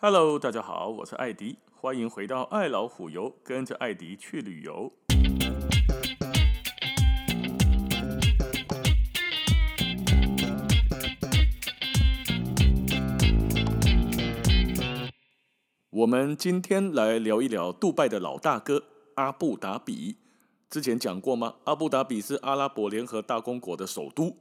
Hello，大家好，我是艾迪，欢迎回到爱老虎游，跟着艾迪去旅游。我们今天来聊一聊杜拜的老大哥阿布达比。之前讲过吗？阿布达比是阿拉伯联合大公国的首都。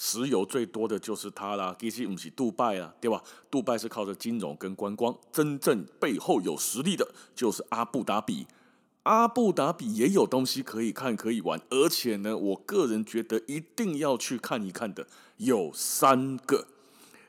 石油最多的就是它啦，其实不是杜拜啊，对吧？杜拜是靠着金融跟观光，真正背后有实力的就是阿布达比。阿布达比也有东西可以看可以玩，而且呢，我个人觉得一定要去看一看的有三个。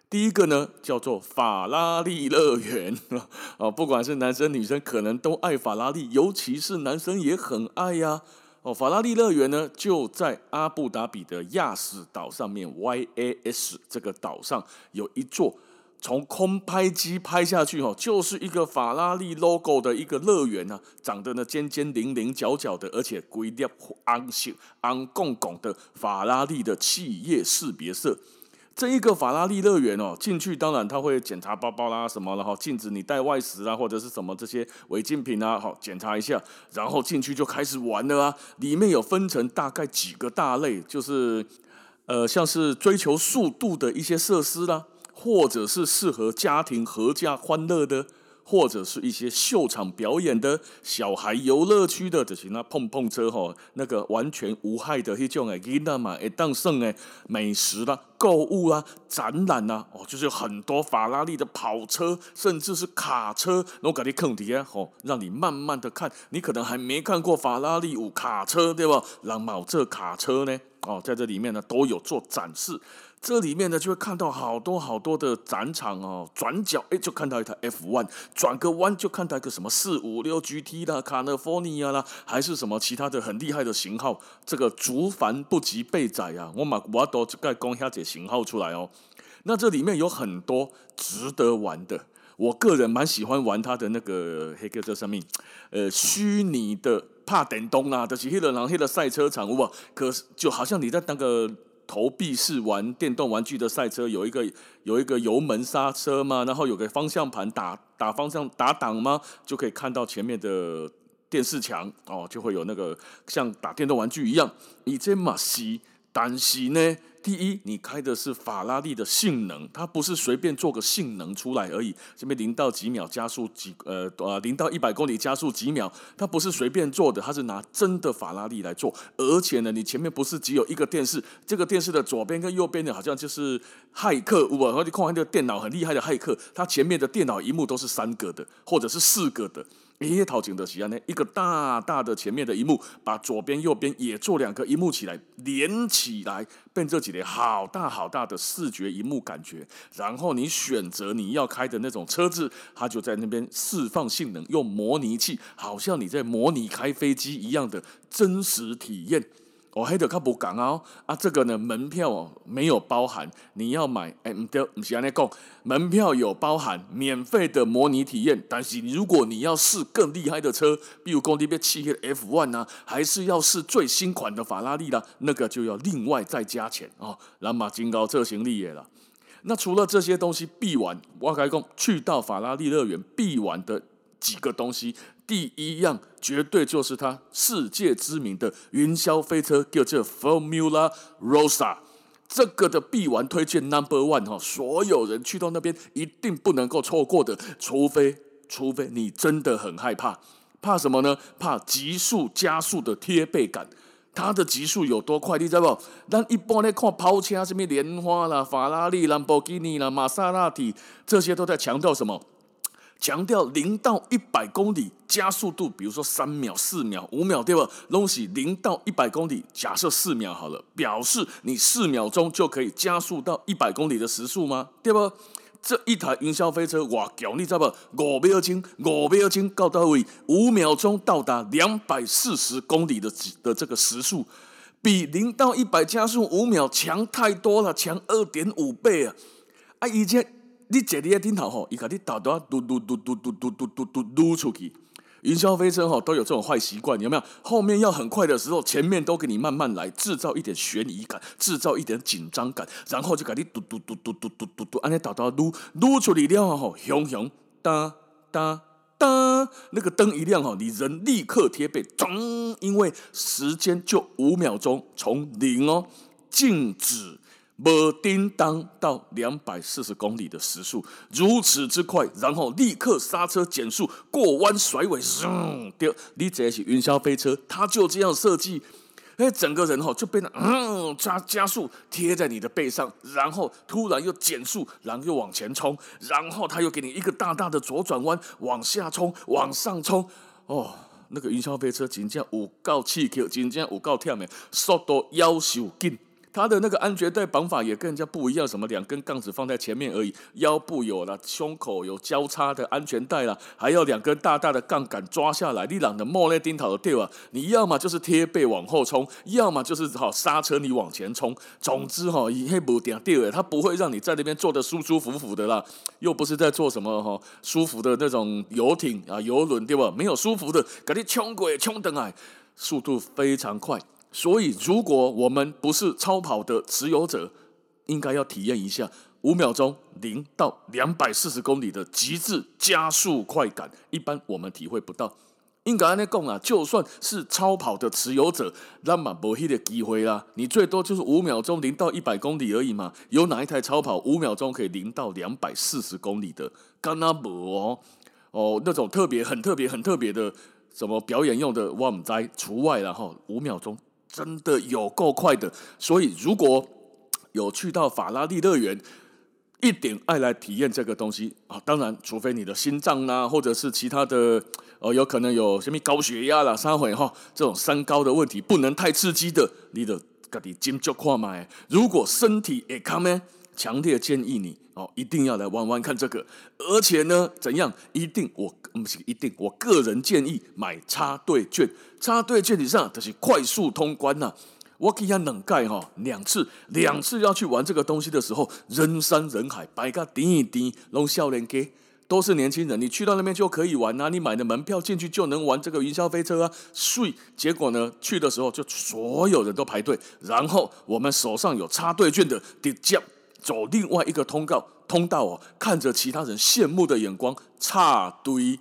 第一个呢叫做法拉利乐园 啊，不管是男生女生，可能都爱法拉利，尤其是男生也很爱呀。哦，法拉利乐园呢，就在阿布达比的亚斯岛上面，YAS 这个岛上有一座从空拍机拍下去哦，就是一个法拉利 logo 的一个乐园啊，长得呢尖尖棱棱角角的，而且规定昂秀昂拱拱的法拉利的企业识别色。这一个法拉利乐园哦，进去当然他会检查包包啦什么，然后禁止你带外食啊或者是什么这些违禁品啊，好检查一下，然后进去就开始玩了啊。里面有分成大概几个大类，就是呃像是追求速度的一些设施啦，或者是适合家庭合家欢乐的。或者是一些秀场表演的小孩游乐区的，就是那碰碰车吼，那个完全无害的那种诶，囡仔嘛会当胜诶，美食啦、购物啦、展览啦，哦，就是有很多法拉利的跑车，甚至是卡车，我给你坑底下吼，让你慢慢的看，你可能还没看过法拉利有卡车对吧？让某这卡车呢，哦，在这里面呢都有做展示。这里面呢，就会看到好多好多的展场哦。转角哎，就看到一台 F1，转个弯就看到一个什么四五六 GT 啦、卡利福尼亚啦，还是什么其他的很厉害的型号。这个族繁不及备载啊，我马我都该讲下这型号出来哦。那这里面有很多值得玩的，我个人蛮喜欢玩它的那个黑哥这上面，呃，虚拟的帕电动啊，就是黑的狼黑的赛车场，哇，可是就好像你在那个。投币式玩电动玩具的赛车，有一个有一个油门刹车嘛，然后有个方向盘打打方向打档吗？就可以看到前面的电视墙哦，就会有那个像打电动玩具一样。以前嘛是，但是呢。第一，你开的是法拉利的性能，它不是随便做个性能出来而已。这边零到几秒加速几呃呃零到一百公里加速几秒，它不是随便做的，它是拿真的法拉利来做。而且呢，你前面不是只有一个电视，这个电视的左边跟右边的好像就是骇客，我然后你看看这个电脑很厉害的骇客，它前面的电脑一幕都是三个的或者是四个的。诶，陶景的喜欢呢，一个大大的前面的一幕，把左边右边也做两个一幕起来连起来，变这几列好大好大的视觉一幕感觉。然后你选择你要开的那种车子，它就在那边释放性能，用模拟器，好像你在模拟开飞机一样的真实体验。我还得靠不讲哦，啊，这个呢，门票哦没有包含，你要买，哎，唔对，唔是安尼讲，门票有包含免费的模拟体验，但是如果你要试更厉害的车，比如讲你要骑个 F1 啊，还是要试最新款的法拉利啦，那个就要另外再加钱哦，蓝马金高这行李也了。那除了这些东西必玩，我跟你讲，去到法拉利乐园必玩的几个东西。第一样绝对就是它世界知名的云霄飞车，叫做 Formula Rossa，这个的必玩推荐 Number One 哈，所有人去到那边一定不能够错过的，除非除非你真的很害怕，怕什么呢？怕急速加速的贴背感，它的极速有多快？你知道不？但一般来看跑车，什么莲花啦、法拉利、兰博基尼啦、玛莎拉蒂，这些都在强调什么？强调零到一百公里加速度，比如说三秒、四秒、五秒，对吧？东西零到一百公里，假设四秒好了，表示你四秒钟就可以加速到一百公里的时速吗？对吧？这一台云霄飞车，哇，屌，你知道不？五秒钟，五秒钟到到位，五秒钟到达两百四十公里的的这个时速，比零到一百加速五秒强太多了，强二点五倍啊！啊，以前。你坐你的顶头吼，伊甲你导导嘟嘟嘟嘟嘟嘟嘟嘟嘟撸出去。云霄飞车吼都有这种坏习惯，有没有？后面要很快的时候，前面都给你慢慢来，制造一点悬疑感，制造一点紧张感，然后就甲你嘟嘟嘟嘟嘟嘟嘟嘟，安尼导导撸撸出去了吼，熊熊哒哒哒，那个灯一亮吼，你人立刻贴背，咚，因为时间就五秒钟，从零哦静止。没叮当到两百四十公里的时速如此之快，然后立刻刹车减速过弯甩尾，嗯，对，你这是云霄飞车，它就这样设计，哎，整个人哈就变得嗯加加速贴在你的背上，然后突然又减速，然后又往前冲，然后他又给你一个大大的左转弯，往下冲，往上冲，哦，那个云霄飞车真正有够刺激，真正有够忝的，速度夭寿紧。它的那个安全带绑法也跟人家不一样，什么两根杠子放在前面而已，腰部有了，胸口有交叉的安全带了，还要两根大大的杠杆抓下来。你懒得摸那钉头的掉啊！你要么就是贴背往后冲，要么就是好刹车你往前冲。总之哈，一黑不掉掉，它不会让你在那边坐得舒舒服服的啦，又不是在坐什么哈舒服的那种游艇啊游轮对吧？没有舒服的，给你冲鬼冲等来，速度非常快。所以，如果我们不是超跑的持有者，应该要体验一下五秒钟零到两百四十公里的极致加速快感。一般我们体会不到。应该安尼讲啊，就算是超跑的持有者，那么没那个机会啦。你最多就是五秒钟零到一百公里而已嘛。有哪一台超跑五秒钟可以零到两百四十公里的？干那没哦哦，那种特别、很特别、很特别的什么表演用的，我们在除外了哈。五秒钟。真的有够快的，所以如果有去到法拉利乐园，一点爱来体验这个东西啊！当然，除非你的心脏呐、啊，或者是其他的，呃，有可能有什么高血压啦、三回哈，这种三高的问题，不能太刺激的，你的自己斟酌看嘛。如果身体也康呢，强烈建议你。哦，一定要来玩玩看这个，而且呢，怎样？一定我不是一定，我个人建议买插队券。插队券以上就是快速通关呐、啊。我给他冷盖哈，两次，两次要去玩这个东西的时候，人山人海，摆个滴一点，拢少年家，都是年轻人。你去到那边就可以玩啊，你买的门票进去就能玩这个云霄飞车啊。睡结果呢，去的时候就所有人都排队，然后我们手上有插队券的直接。走另外一个通告通道哦，看着其他人羡慕的眼光插队，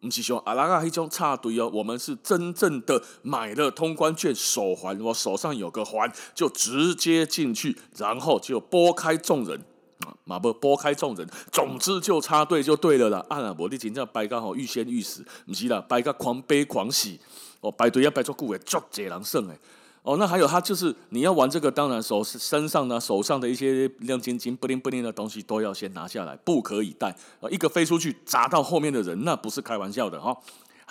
不是说阿拉阿一种插队哦，我们是真正的买了通关券手环，我手上有个环，就直接进去，然后就拨开众人啊，马不拨开众人，总之就插队就对了啦。啊，我的紧张白刚好欲仙欲死，不是啦，白个狂悲狂喜哦，排队要排足久诶，足侪人算诶。哦，那还有，他就是你要玩这个，当然手身上呢，手上的一些亮晶晶、布灵布灵的东西都要先拿下来，不可以带。一个飞出去砸到后面的人，那不是开玩笑的哈、哦。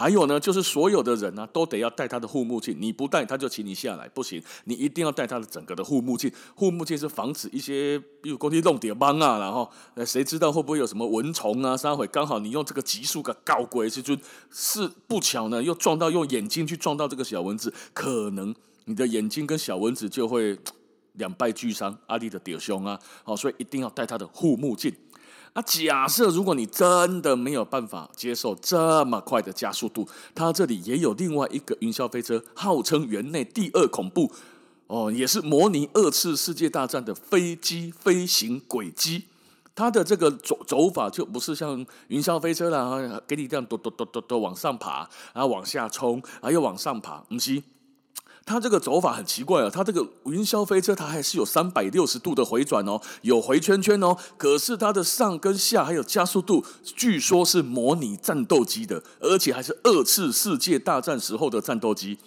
还有呢，就是所有的人呢、啊，都得要戴他的护目镜，你不戴他就请你下来，不行，你一定要戴他的整个的护目镜。护目镜是防止一些，比如工地弄点帮啊，然后呃，谁知道会不会有什么蚊虫啊？三会刚好你用这个极速的搞鬼，是就是不巧呢，又撞到用眼睛去撞到这个小蚊子，可能。你的眼睛跟小蚊子就会两败俱伤，阿力的屌兄啊，好，所以一定要戴他的护目镜。啊，假设如果你真的没有办法接受这么快的加速度，它这里也有另外一个云霄飞车，号称园内第二恐怖哦，也是模拟二次世界大战的飞机飞行轨迹。它的这个走走法就不是像云霄飞车啦，给你这样嘟嘟嘟嘟嘟往上爬，然后往下冲，然后又往上爬，不是。它这个走法很奇怪啊，它这个云霄飞车它还是有三百六十度的回转哦，有回圈圈哦，可是它的上跟下还有加速度，据说是模拟战斗机的，而且还是二次世界大战时候的战斗机。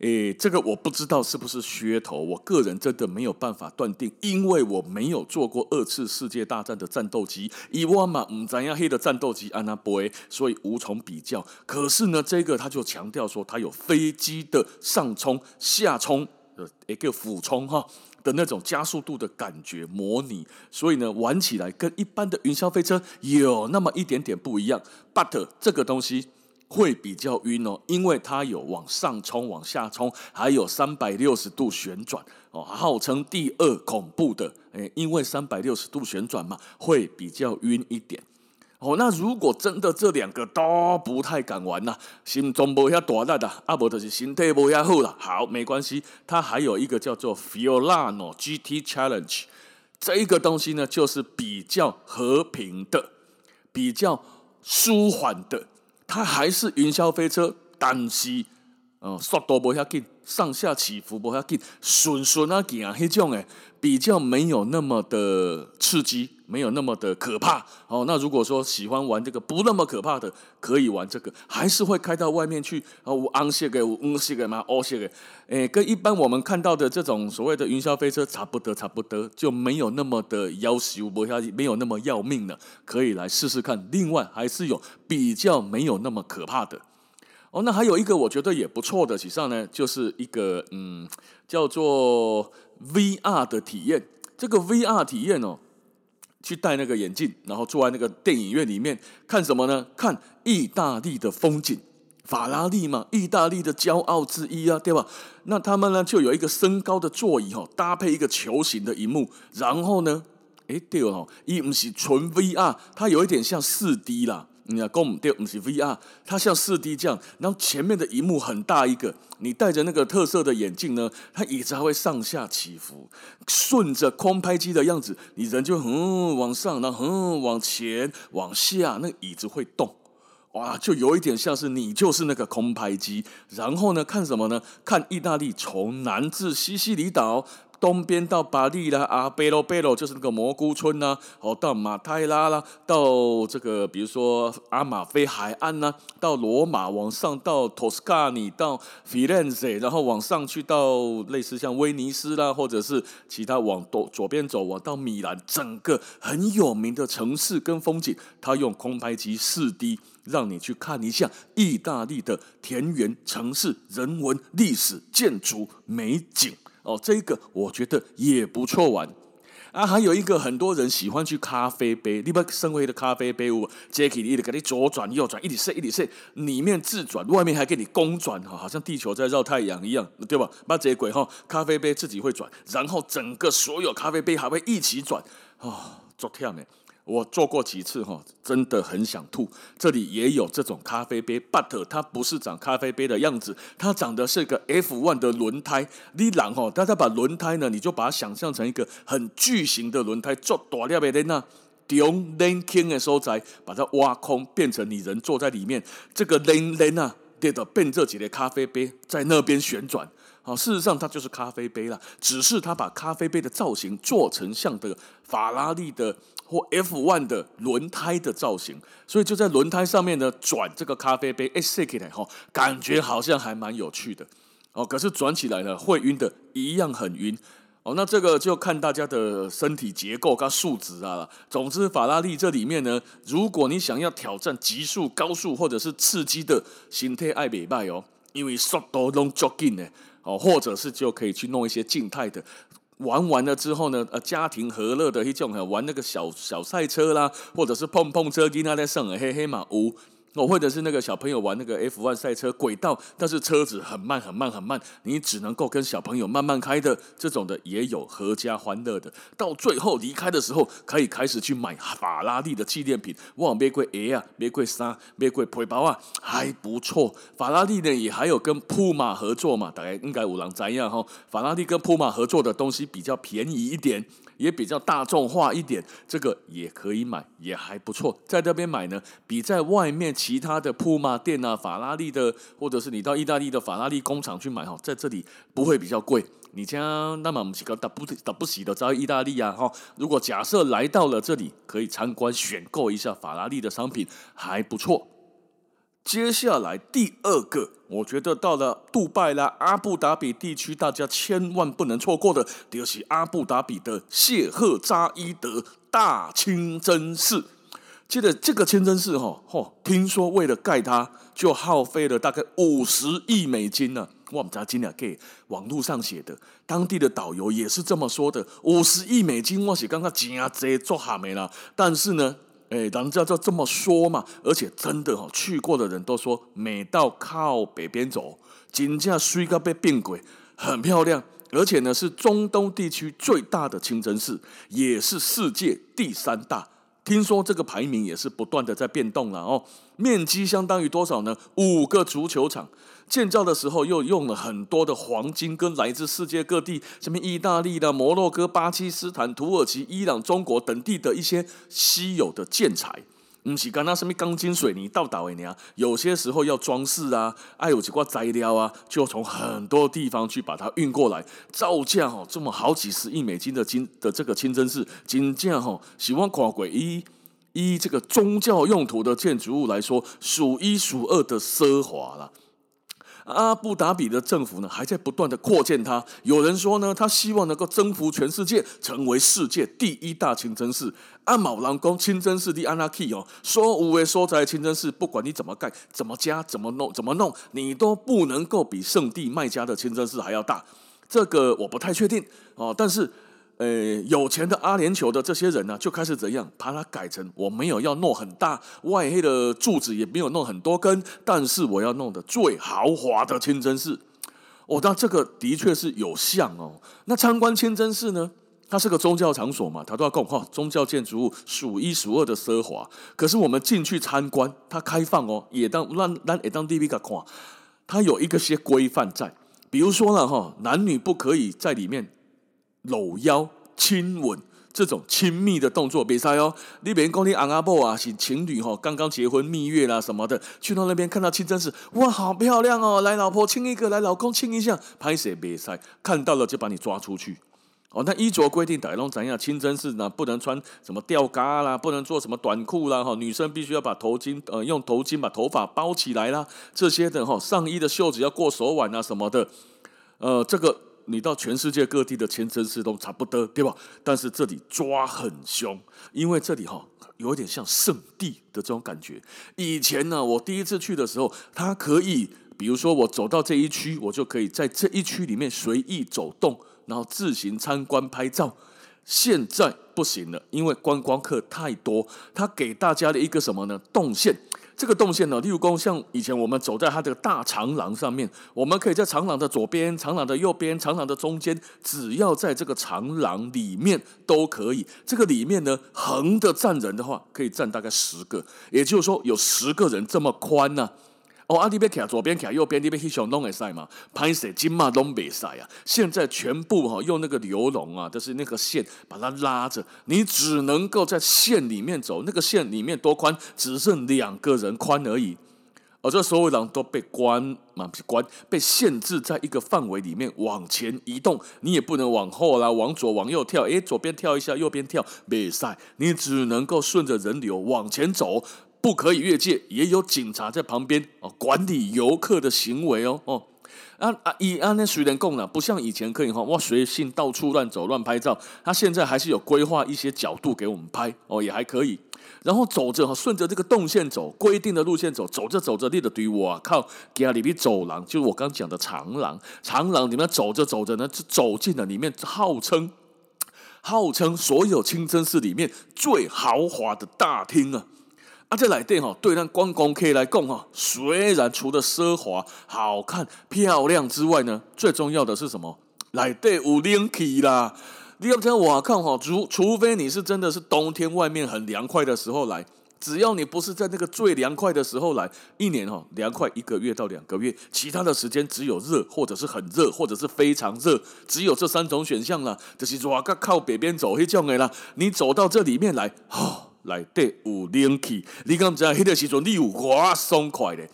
诶，这个我不知道是不是噱头，我个人真的没有办法断定，因为我没有坐过二次世界大战的战斗机，伊万嘛唔知影黑的战斗机安那飞，所以无从比较。可是呢，这个他就强调说，它有飞机的上冲、下冲的一个俯冲哈的那种加速度的感觉模拟，所以呢，玩起来跟一般的云霄飞车有那么一点点不一样。But 这个东西。会比较晕哦，因为它有往上冲、往下冲，还有三百六十度旋转哦，号称第二恐怖的。诶，因为三百六十度旋转嘛，会比较晕一点。哦，那如果真的这两个都不太敢玩呐，心中不要大大的，阿伯就是心态不要好了。好，没关系，它还有一个叫做 Fiorano GT Challenge，这一个东西呢，就是比较和平的，比较。舒缓的，它还是云霄飞车，但是，呃，速度不遐紧，上下起伏不遐紧，顺顺啊行啊，那种诶，比较没有那么的刺激。没有那么的可怕哦。那如果说喜欢玩这个不那么可怕的，可以玩这个，还是会开到外面去啊。无昂些个，嗯些个嘛，哦些个，诶，跟一般我们看到的这种所谓的云霄飞车差不多，差不多就没有那么的要求，不要没有那么要命了，可以来试试看。另外还是有比较没有那么可怕的哦。那还有一个我觉得也不错的，其实呢就是一个嗯叫做 VR 的体验。这个 VR 体验哦。去戴那个眼镜，然后坐在那个电影院里面看什么呢？看意大利的风景，法拉利嘛，意大利的骄傲之一啊，对吧？那他们呢就有一个升高的座椅哦，搭配一个球形的荧幕，然后呢，哎对哦，一不是纯 VR，它有一点像四 D 啦。你要跟我们对，不是 VR，它像四 D 这样，然后前面的荧幕很大一个，你戴着那个特色的眼镜呢，它椅子还会上下起伏，顺着空拍机的样子，你人就嗯往上，然后嗯往前往下，那个椅子会动，哇，就有一点像是你就是那个空拍机，然后呢看什么呢？看意大利从南至西西里岛。东边到巴利啦，啊，贝罗贝罗就是那个蘑菇村呐，哦，到马泰拉啦，到这个比如说阿马菲海岸呐，到罗马往上到托斯卡尼，到 fiance，然后往上去到类似像威尼斯啦，或者是其他往左左边走，往到米兰，整个很有名的城市跟风景，他用空拍机四 D 让你去看一下意大利的田园城市、人文、历史、建筑美景。哦，这个我觉得也不错玩啊！还有一个很多人喜欢去咖啡杯，你把生活的咖啡杯，我 j a c k i e 你的给你左转右转，一直射一直射，里面自转，外面还给你公转哈，好像地球在绕太阳一样，对吧？把这鬼哈，咖啡杯自己会转，然后整个所有咖啡杯还会一起转啊，足忝的。我做过几次哈，真的很想吐。这里也有这种咖啡杯，but 它不是长咖啡杯的样子，它长的是个 F1 的轮胎。你然后，大家把轮胎呢，你就把它想象成一个很巨型的轮胎，做大了的那用 linking 的所在，把它挖空，变成你人坐在里面。这个轮轮啊，对的，变这几个咖啡杯在那边旋转。好，事实上它就是咖啡杯了，只是它把咖啡杯的造型做成像的法拉利的。或 F1 的轮胎的造型，所以就在轮胎上面呢转这个咖啡杯，哎，射起来哈，感觉好像还蛮有趣的哦。可是转起来呢会晕的，一样很晕哦。那这个就看大家的身体结构跟素质啊。总之，法拉利这里面呢，如果你想要挑战极速、高速或者是刺激的形态，爱美拜哦，因为速度拢足紧的哦，或者是就可以去弄一些静态的。玩完了之后呢，呃，家庭和乐的一种，玩那个小小赛车啦，或者是碰碰车，跟他在上嘿嘿嘛，呜。哦，或者是那个小朋友玩那个 F1 赛车轨道，但是车子很慢很慢很慢，你只能够跟小朋友慢慢开的这种的也有阖家欢乐的。到最后离开的时候，可以开始去买法拉利的纪念品，哇，玫瑰 A 啊，玫瑰三，玫瑰背包啊，还不错。法拉利呢也还有跟普马合作嘛，大概应该有人知样哈。法拉利跟普马合作的东西比较便宜一点。也比较大众化一点，这个也可以买，也还不错。在这边买呢，比在外面其他的普马店啊、法拉利的，或者是你到意大利的法拉利工厂去买哈，在这里不会比较贵。你将那么我们几个打不打不起的在意大利啊哈，如果假设来到了这里，可以参观选购一下法拉利的商品，还不错。接下来第二个，我觉得到了杜拜啦、阿布达比地区，大家千万不能错过的，就是阿布达比的谢赫扎伊德大清真寺。记得这个清真寺，哈，嚯，听说为了盖它，就耗费了大概五十亿美金呢。我们家今天给网络上写的，当地的导游也是这么说的，五十亿美金，我是刚刚真啊这做哈没了，但是呢。哎，人家就这么说嘛，而且真的哈，去过的人都说，每到靠北边走，金价水个被变鬼，很漂亮，而且呢是中东地区最大的清真寺，也是世界第三大。听说这个排名也是不断的在变动了哦。面积相当于多少呢？五个足球场。建造的时候又用了很多的黄金，跟来自世界各地，什么意大利的、摩洛哥、巴基斯坦、土耳其、伊朗、中国等地的一些稀有的建材。不是干那什么钢筋水泥倒倒的呢？有些时候要装饰啊，哎有几块材料啊，就从很多地方去把它运过来，造价哈这么好几十亿美金的金的这个清真寺，金价哈喜欢夸贵一依这个宗教用途的建筑物来说，数一数二的奢华了。阿布达比的政府呢，还在不断的扩建它。有人说呢，他希望能够征服全世界，成为世界第一大清真寺。阿毛兰公清真寺的安拉 key 哦，说无为说在清真寺，不管你怎么盖、怎么加、怎么弄、怎么弄，你都不能够比圣地麦加的清真寺还要大。这个我不太确定哦，但是。呃，有钱的阿联酋的这些人呢，就开始怎样把它改成我没有要弄很大，外黑的柱子也没有弄很多根，但是我要弄的最豪华的清真寺。哦，那这个的确是有像哦。那参观清真寺呢，它是个宗教场所嘛，它都要讲哈，宗教建筑物数一数二的奢华。可是我们进去参观，它开放哦，也当让让也当 DV 个看，它有一个些规范在，比如说呢哈，男女不可以在里面。搂腰、亲吻这种亲密的动作，别塞哦。你别讲你昂阿婆啊，是情侣哈，刚刚结婚蜜月啦什么的，去到那边看到清真寺，哇，好漂亮哦！来，老婆亲一个，来，老公亲一下，拍谁别塞？看到了就把你抓出去哦。那衣着规定，大家怎样？清真寺呢，不能穿什么吊嘎啦，不能做什么短裤啦，哈，女生必须要把头巾呃用头巾把头发包起来啦，这些的哈，上衣的袖子要过手腕啊什么的，呃，这个。你到全世界各地的清真寺都差不多，对吧？但是这里抓很凶，因为这里哈有点像圣地的这种感觉。以前呢，我第一次去的时候，它可以，比如说我走到这一区，我就可以在这一区里面随意走动，然后自行参观拍照。现在不行了，因为观光客太多，它给大家的一个什么呢？动线。这个动线呢，例如说像以前我们走在它这个大长廊上面，我们可以在长廊的左边、长廊的右边、长廊的中间，只要在这个长廊里面都可以。这个里面呢，横的站人的话，可以站大概十个，也就是说有十个人这么宽呢、哦，阿弟别卡左边卡右边，你别去想弄个赛嘛，拍死金马东北赛啊！现在全部哈用那个牛笼啊，就是那个线把它拉着，你只能够在线里面走，那个线里面多宽，只剩两个人宽而已。而这所有人都被关嘛，不是关被限制在一个范围里面往前移动，你也不能往后啦，往左往右跳，诶，左边跳一下，右边跳，没赛，你只能够顺着人流往前走。不可以越界，也有警察在旁边哦，管理游客的行为哦哦。啊啊，以安那虽然供了，不像以前可以哈哇随性到处乱走乱拍照，他现在还是有规划一些角度给我们拍哦，也还可以。然后走着哈，顺着这个动线走，规定的路线走，走着走着，立的队哇靠，家里边走廊，就是我刚讲的长廊，长廊里面走着走着呢，就走进了里面，号称号称所有清真寺里面最豪华的大厅啊。啊，这来电哈，对咱观光客来讲哈，虽然除了奢华、好看、漂亮之外呢，最重要的是什么？来电有冷气啦！你要听我看哈，除除非你是真的是冬天外面很凉快的时候来，只要你不是在那个最凉快的时候来，一年哈凉快一个月到两个月，其他的时间只有热或者是很热或者是非常热，只有这三种选项了。就是说，靠北边走，那种的啦。你走到这里面来，哈。来对有冷气，你刚才那个时候你有哇松快咧，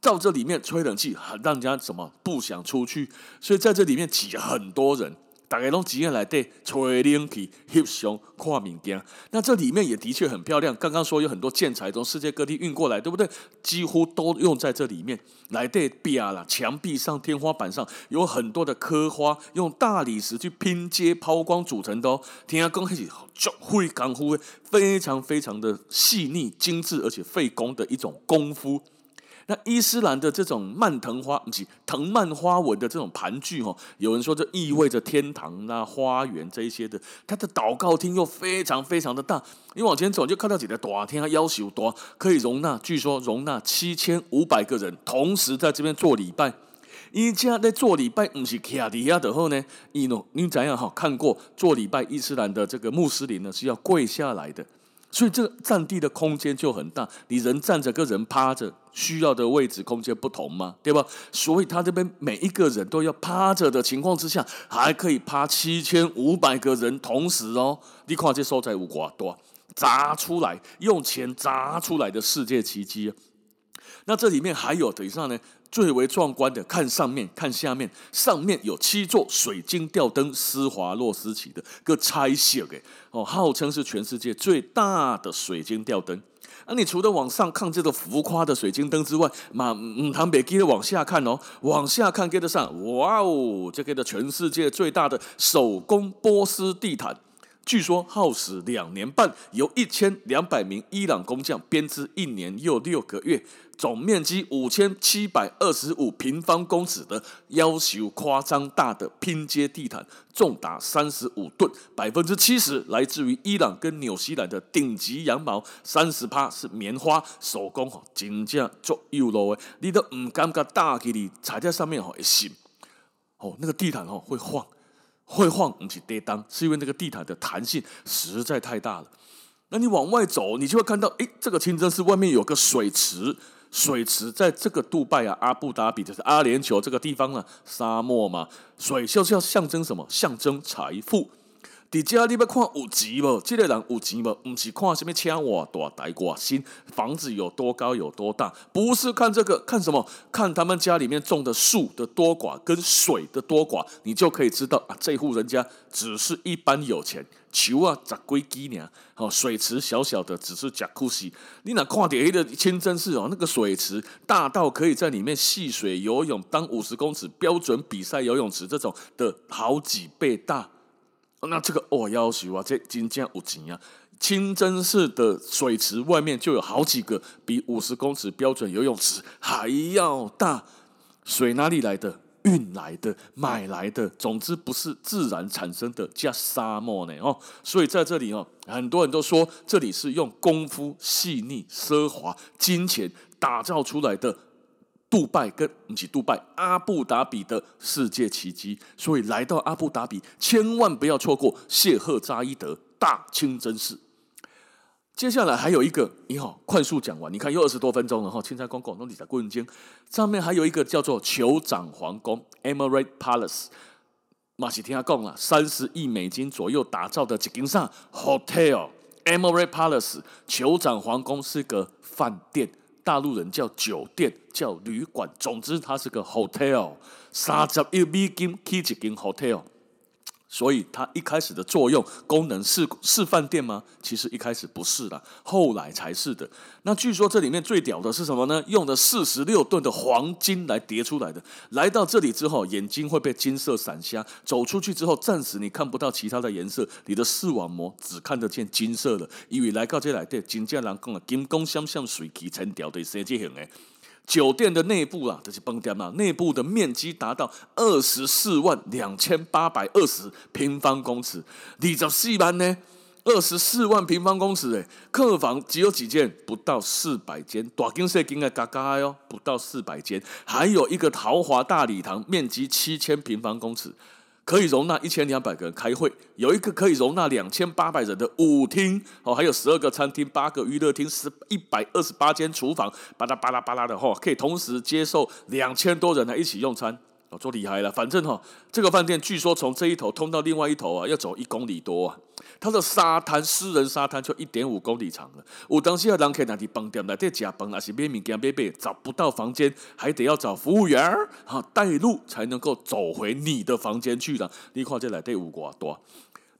到这里面吹冷气，让人家什么不想出去，所以在这里面挤很多人。大概都几个来对吹冷气、翕相、看物件。那这里面也的确很漂亮。刚刚说有很多建材从世界各地运过来，对不对？几乎都用在这里面。来对壁啦，墙壁上、天花板上有很多的刻花，用大理石去拼接抛光组成的哦。听下讲还是就会功夫，非常非常的细腻、精致，而且费工的一种功夫。那伊斯兰的这种蔓藤花，不是藤蔓花纹的这种盘踞哦，有人说这意味着天堂啊、花园这一些的。它的祷告厅又非常非常的大，你往前走就看到几个大厅，它要求多可以容纳，据说容纳七千五百个人同时在这边做礼拜。一家在做礼拜，不是卡地亚的后呢？你喏，你怎样哈？看过做礼拜伊斯兰的这个穆斯林呢，是要跪下来的。所以这个占地的空间就很大，你人站着跟人趴着需要的位置空间不同嘛，对吧？所以他这边每一个人都要趴着的情况之下，还可以趴七千五百个人同时哦。你看这所在有多？砸出来，用钱砸出来的世界奇迹！那这里面还有等一下呢，最为壮观的，看上面，看下面，上面有七座水晶吊灯，施华洛世奇的个拆卸给哦，号称是全世界最大的水晶吊灯。那、啊、你除了往上看这个浮夸的水晶灯之外，嘛，嗯，他们别记得往下看哦，往下看跟得上，哇哦，这个的全世界最大的手工波斯地毯。据说耗时两年半，由一千两百名伊朗工匠编织一年又六个月，总面积五千七百二十五平方公尺的要求夸张大的拼接地毯，重达三十五吨，百分之七十来自于伊朗跟纽西兰的顶级羊毛，三十趴是棉花手工，哈，真正足有路诶，你都唔感觉大给你踩在上面吼会醒，哦，那个地毯吼会晃。会晃，不是跌当，是因为那个地毯的弹性实在太大了。那你往外走，你就会看到，诶，这个清真寺外面有个水池，水池在这个杜拜啊，阿布达比就是阿联酋这个地方呢，沙漠嘛，水就是要象征什么？象征财富。底下你要看有钱不？这个人有钱不？不是看什么车哇大大挂新房子有多高有多大，不是看这个，看什么？看他们家里面种的树的多寡跟水的多寡，你就可以知道啊，这户人家只是一般有钱，球啊砸龟鸡呢？哦，水池小小的，只是假库西。你那看点的清真寺哦，那个水池大到可以在里面戏水游泳，当五十公尺标准比赛游泳池这种的好几倍大。那这个哦，要求啊，这真正有钱啊！清真寺的水池外面就有好几个比五十公尺标准游泳池还要大。水哪里来的？运来的，买来的。总之不是自然产生的，叫沙漠呢哦。所以在这里哦，很多人都说这里是用功夫、细腻、奢华、金钱打造出来的。杜拜跟不是杜拜，阿布达比的世界奇迹，所以来到阿布达比，千万不要错过谢赫扎伊德大清真寺。接下来还有一个，你好，快速讲完，你看又二十多分钟了哈。青菜公公，那你在过人间上面还有一个叫做酋长皇宫 （Emirate Palace），马西听他讲了，三十亿美金左右打造的几间上 Hotel，Emirate Palace，酋长皇宫是个饭店。大陆人叫酒店，叫旅馆，总之它是个 hotel，三十一美金起一间 hotel。所以它一开始的作用功能是是饭店吗？其实一开始不是的，后来才是的。那据说这里面最屌的是什么呢？用了四十六吨的黄金来叠出来的。来到这里之后，眼睛会被金色闪瞎；走出去之后，暂时你看不到其他的颜色，你的视网膜只看得见金色的。因为来到这里的金家人讲啊，金光闪闪，水气沉掉的设计型的。酒店的内部啊，这是崩掉嘛，内部的面积达到二十四万两千八百二十平方公尺。二十四万呢？二十四万平方公尺诶，客房只有几间？不到四百间。大金色金的嘎嘎哟，不到四百间。还有一个豪华大礼堂，面积七千平方公尺。可以容纳一千两百个人开会，有一个可以容纳两千八百人的舞厅哦，还有十二个餐厅、八个娱乐厅、十一百二十八间厨房，巴拉巴拉巴拉的哈，可以同时接受两千多人来一起用餐。哦，做厉害了，反正哈，这个饭店据说从这一头通到另外一头啊，要走一公里多啊。它的沙滩，私人沙滩就一点五公里长了。有当时啊，人客那里饭店来在加班，还是买物件买买，找不到房间，还得要找服务员儿哈带路，才能够走回你的房间去了。你看这来对五瓜多。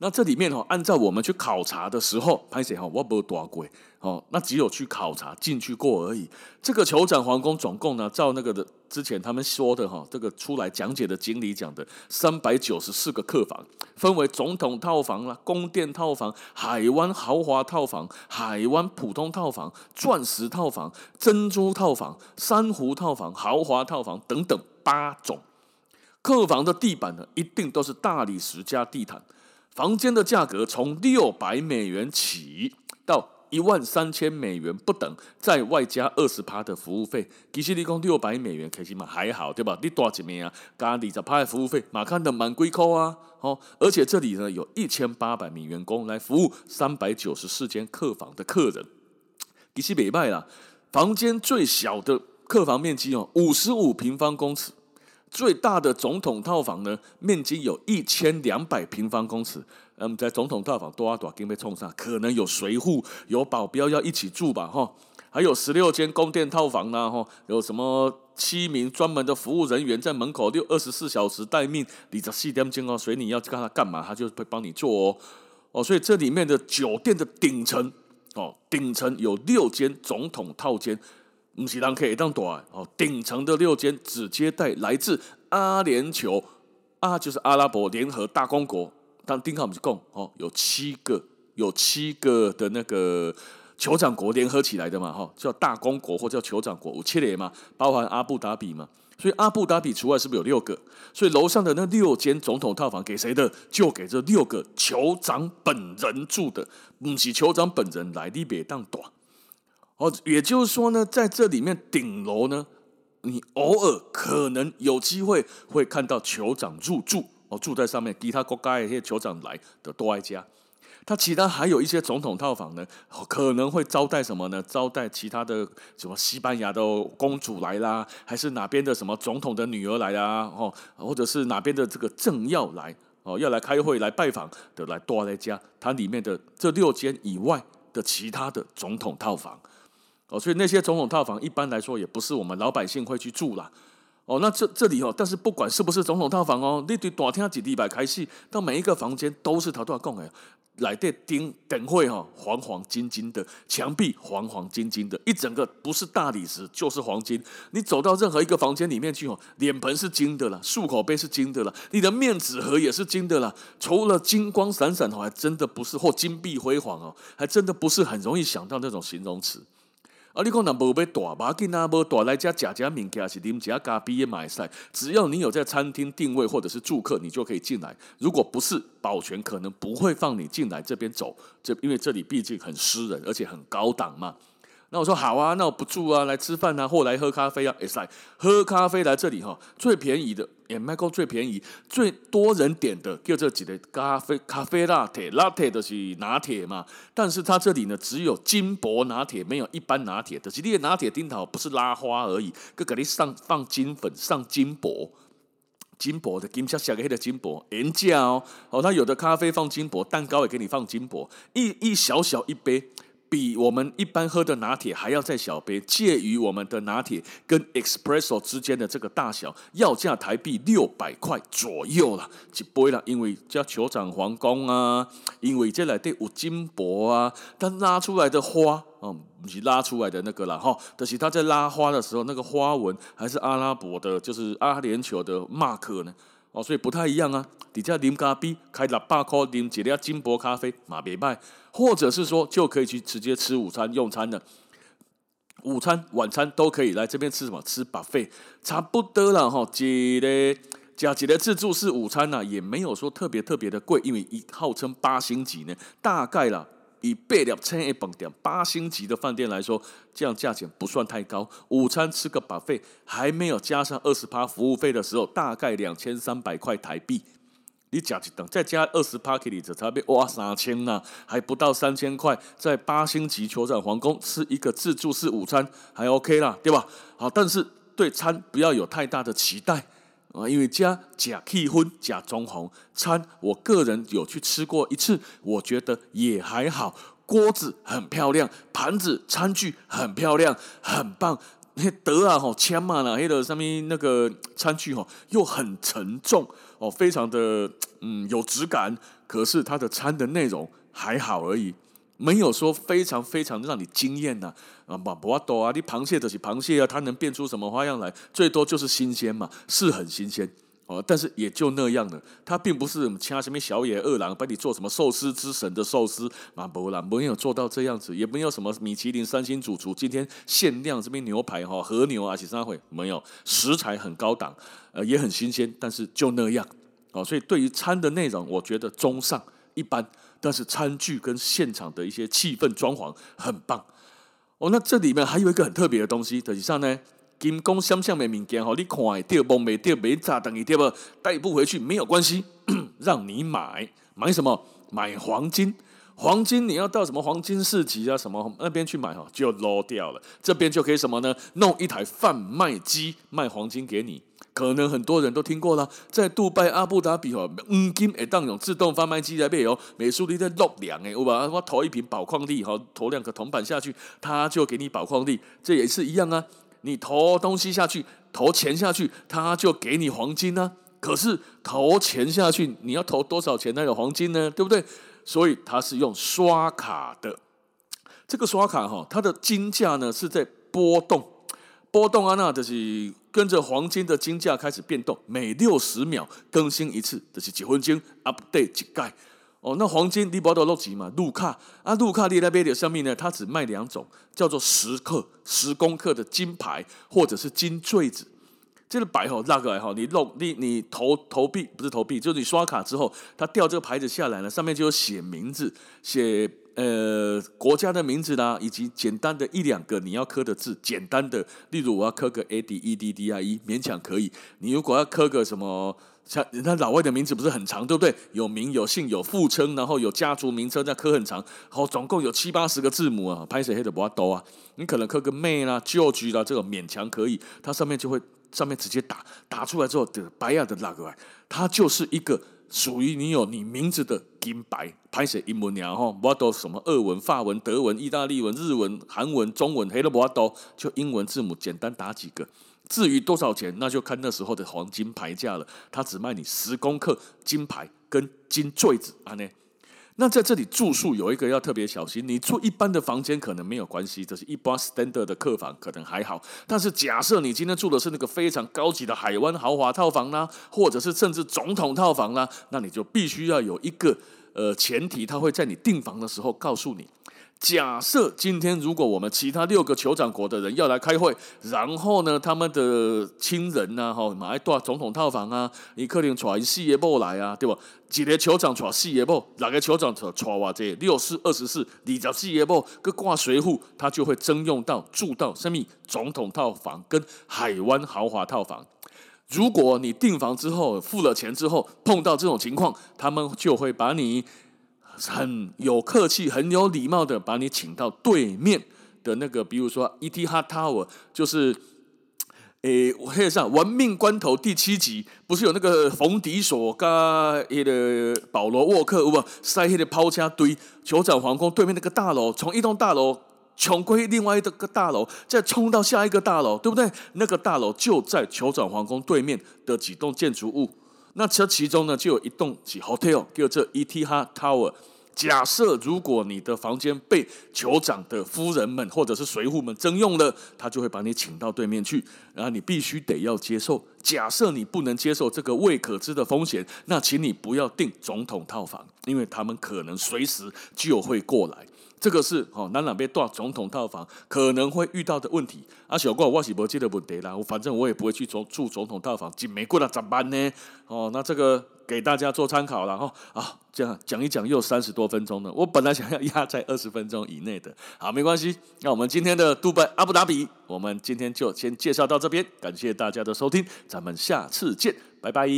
那这里面哈，按照我们去考察的时候，拍谢哈，我没多贵哦，那只有去考察进去过而已。这个酋长皇宫总共呢，照那个的之前他们说的哈，这个出来讲解的经理讲的，三百九十四个客房，分为总统套房啦、宫殿套房、海湾豪华套房、海湾普通套房、钻石套房、珍珠套房、珊瑚套房、豪华套房等等八种。客房的地板呢，一定都是大理石加地毯。房间的价格从六百美元起到一万三千美元不等，再外加二十趴的服务费。其实你讲六百美元，开心嘛还好，对吧？你多几名啊？加二十趴的服务费，马看的蛮贵扣啊！哦，而且这里呢有一千八百名员工来服务三百九十四间客房的客人。其实没卖啦，房间最小的客房面积哦五十五平方公尺。最大的总统套房呢，面积有一千两百平方公尺。那嗯，在总统套房多啊多，给被冲上，可能有随扈、有保镖要一起住吧，哈。还有十六间宫殿套房呢，哈，有什么七名专门的服务人员在门口六二十四小时待命，你这四点钟哦，随你要看他干嘛，他就会帮你做哦。哦，所以这里面的酒店的顶层，哦，顶层有六间总统套间，不是人可以当大哦，顶层的六间只接待来自阿联酋，啊，就是阿拉伯联合大公国。当丁克我们共哦，有七个，有七个的那个。酋长国联合起来的嘛，哈，叫大公国或叫酋长国，有七个嘛，包含阿布达比嘛，所以阿布达比除外是不是有六个？所以楼上的那六间总统套房给谁的？就给这六个酋长本人住的，不是酋长本人来你别当短。哦，也就是说呢，在这里面顶楼呢，你偶尔可能有机会会看到酋长入住，哦，住在上面，其他国家一些酋长来的多爱家。他其他还有一些总统套房呢，可能会招待什么呢？招待其他的什么西班牙的公主来啦，还是哪边的什么总统的女儿来啦？哦，或者是哪边的这个政要来哦，要来开会来拜访的来多来家，它里面的这六间以外的其他的总统套房哦，所以那些总统套房一般来说也不是我们老百姓会去住啦。哦，那这这里哦，但是不管是不是总统套房哦，你对大厅几礼拜开戏，到每一个房间都是他都要讲的。来电顶等会哈，黄黄金金的墙壁，黄黄金金的，一整个不是大理石就是黄金。你走到任何一个房间里面去哦，脸盆是金的了，漱口杯是金的了，你的面纸盒也是金的了。除了金光闪闪哦，还真的不是或金碧辉煌哦，还真的不是很容易想到那种形容词。啊，你讲那无要大，无紧啊，无大来家食食物件是啉食咖啡的买菜。只要你有在餐厅定位或者是住客，你就可以进来。如果不是，保全可能不会放你进来这边走。这因为这里毕竟很私人，而且很高档嘛。那我说好啊，那我不住啊，来吃饭啊，或来喝咖啡啊。哎塞，喝咖啡来这里哈，最便宜的也卖够最便宜，最多人点的就这几个咖啡，咖啡拿铁，拿铁的是拿铁嘛。但是它这里呢，只有金箔拿铁，没有一般拿铁的。其实拿铁顶头不是拉花而已，搁给你上放金粉，上金箔，金箔的金色小个黑的金箔，原价哦。哦，它有的咖啡放金箔，蛋糕也给你放金箔，一一小小一杯。比我们一般喝的拿铁还要再小杯，介于我们的拿铁跟 espresso 之间的这个大小，要价台币六百块左右了，一杯了。因为叫酋长皇宫啊，因为这里的有金箔啊，它拉出来的花哦，不是拉出来的那个了哈，但是他在拉花的时候，那个花纹还是阿拉伯的，就是阿联酋的 mark 呢。所以不太一样啊。底下啉咖啡，开六百块啉一粒金箔咖啡，嘛别卖。或者是说，就可以去直接吃午餐用餐的，午餐、晚餐都可以来这边吃什么？吃 buffet，差不多了哈。几嘞，加几嘞自助式午餐呢、啊，也没有说特别特别的贵，因为一号称八星级呢，大概啦。以八两千一饭店八星级的饭店来说，这样价钱不算太高。午餐吃个 buffet，还没有加上二十趴服务费的时候，大概两千三百块台币。你加一等，再加二十趴给你，这差不多哇三千呐，还不到三千块，在八星级酋长皇宫吃一个自助式午餐还 OK 啦，对吧？好，但是对餐不要有太大的期待。啊，因为加假气氛假装红餐，我个人有去吃过一次，我觉得也还好。锅子很漂亮，盘子餐具很漂亮，很棒。那德啊吼，千嘛啦，黑的上面那个餐具吼又很沉重哦，非常的嗯有质感。可是它的餐的内容还好而已。没有说非常非常让你惊艳呐，啊，不不多啊，你螃蟹都是螃蟹啊，它能变出什么花样来？最多就是新鲜嘛，是很新鲜哦，但是也就那样了，它并不是掐什么小野二郎帮你做什么寿司之神的寿司，啊不啦，没有做到这样子，也没有什么米其林三星主厨今天限量这边牛排哈和牛啊，其实会没有，食材很高档，呃也很新鲜，但是就那样哦，所以对于餐的内容，我觉得中上一般。但是餐具跟现场的一些气氛装潢很棒哦。那这里面还有一个很特别的东西，实际上呢，金光闪闪的物件哈，你看会到摸不到没炸等于对不？带不回去没有关系，让你买买什么？买黄金，黄金你要到什么黄金市集啊什么那边去买哈，就漏掉了。这边就可以什么呢？弄一台贩卖机卖黄金给你。可能很多人都听过了，在杜拜阿布达比哦，黄金会当用自动贩卖机来卖哦，美术力在落两诶，我把我投一瓶宝矿力哈，投两个铜板下去，他就给你宝矿力，这也是一样啊，你投东西下去，投钱下去，他就给你黄金呢、啊。可是投钱下去，你要投多少钱才有黄金呢？对不对？所以它是用刷卡的。这个刷卡哈，它的金价呢是在波动，波动啊，那就是跟着黄金的金价开始变动，每六十秒更新一次，就是几分钟 update 几盖。哦，那黄金你不要落几嘛？路卡啊，路卡你那边的上面呢，它只卖两种，叫做十克、十公克的金牌，或者是金坠子。这个白吼那个来吼，你漏你你投投币不是投币，就是你刷卡之后，它掉这个牌子下来了，上面就有写名字，写呃国家的名字啦，以及简单的一两个你要刻的字，简单的，例如我要刻个 A D E D D I E，勉强可以。你如果要刻个什么，像人家老外的名字不是很长，对不对？有名有姓有父称，然后有家族名称，再刻很长，好，总共有七八十个字母啊，拍谁黑的不要多啊。你可能刻个 May 啦、旧居啦，这个勉强可以，它上面就会。上面直接打打出来之后的白亚的那个，它就是一个属于你有你名字的金牌，拍写英文鸟哈，不都什么俄文、法文、德文、意大利文、日文、韩文、中文，黑了不都就英文字母简单打几个。至于多少钱，那就看那时候的黄金牌价了。他只卖你十公克金牌跟金坠子啊呢。那在这里住宿有一个要特别小心，你住一般的房间可能没有关系，这是一般 standard 的客房可能还好。但是假设你今天住的是那个非常高级的海湾豪华套房呢，或者是甚至总统套房呢，那你就必须要有一个呃前提，他会在你订房的时候告诉你。假设今天如果我们其他六个酋长国的人要来开会，然后呢，他们的亲人呐，哈，买一栋总统套房啊，你可能带四个某来啊，对吧？几个酋长带四个某，哪个酋长带带哇这六四二十四，二十四个某，个挂随扈，他就会征用到住到什么总统套房跟海湾豪华套房。如果你订房之后付了钱之后碰到这种情况，他们就会把你。很有客气、很有礼貌的把你请到对面的那个，比如说 Etihad Tower，就是，诶，我黑上《玩命关头》第七集，不是有那个冯迪索跟那个保罗沃克，不塞黑的抛家堆，酋长皇宫对面那个大楼，从一栋大楼冲过另外一个大楼，再冲到下一个大楼，对不对？那个大楼就在酋长皇宫对面的几栋建筑物。那这其中呢，就有一栋 hotel，叫做 Etihad Tower。假设如果你的房间被酋长的夫人们或者是随扈们征用了，他就会把你请到对面去，然后你必须得要接受。假设你不能接受这个未可知的风险，那请你不要订总统套房，因为他们可能随时就会过来。这个是哦，南两边住总统套房可能会遇到的问题。啊，小怪我是不记得问题啦，我反正我也不会去住住总统套房，进美国了怎么办呢？哦，那这个。给大家做参考了哈啊，这样讲一讲又三十多分钟了。我本来想要压在二十分钟以内的，好，没关系。那我们今天的杜拜阿布达比，我们今天就先介绍到这边，感谢大家的收听，咱们下次见，拜拜。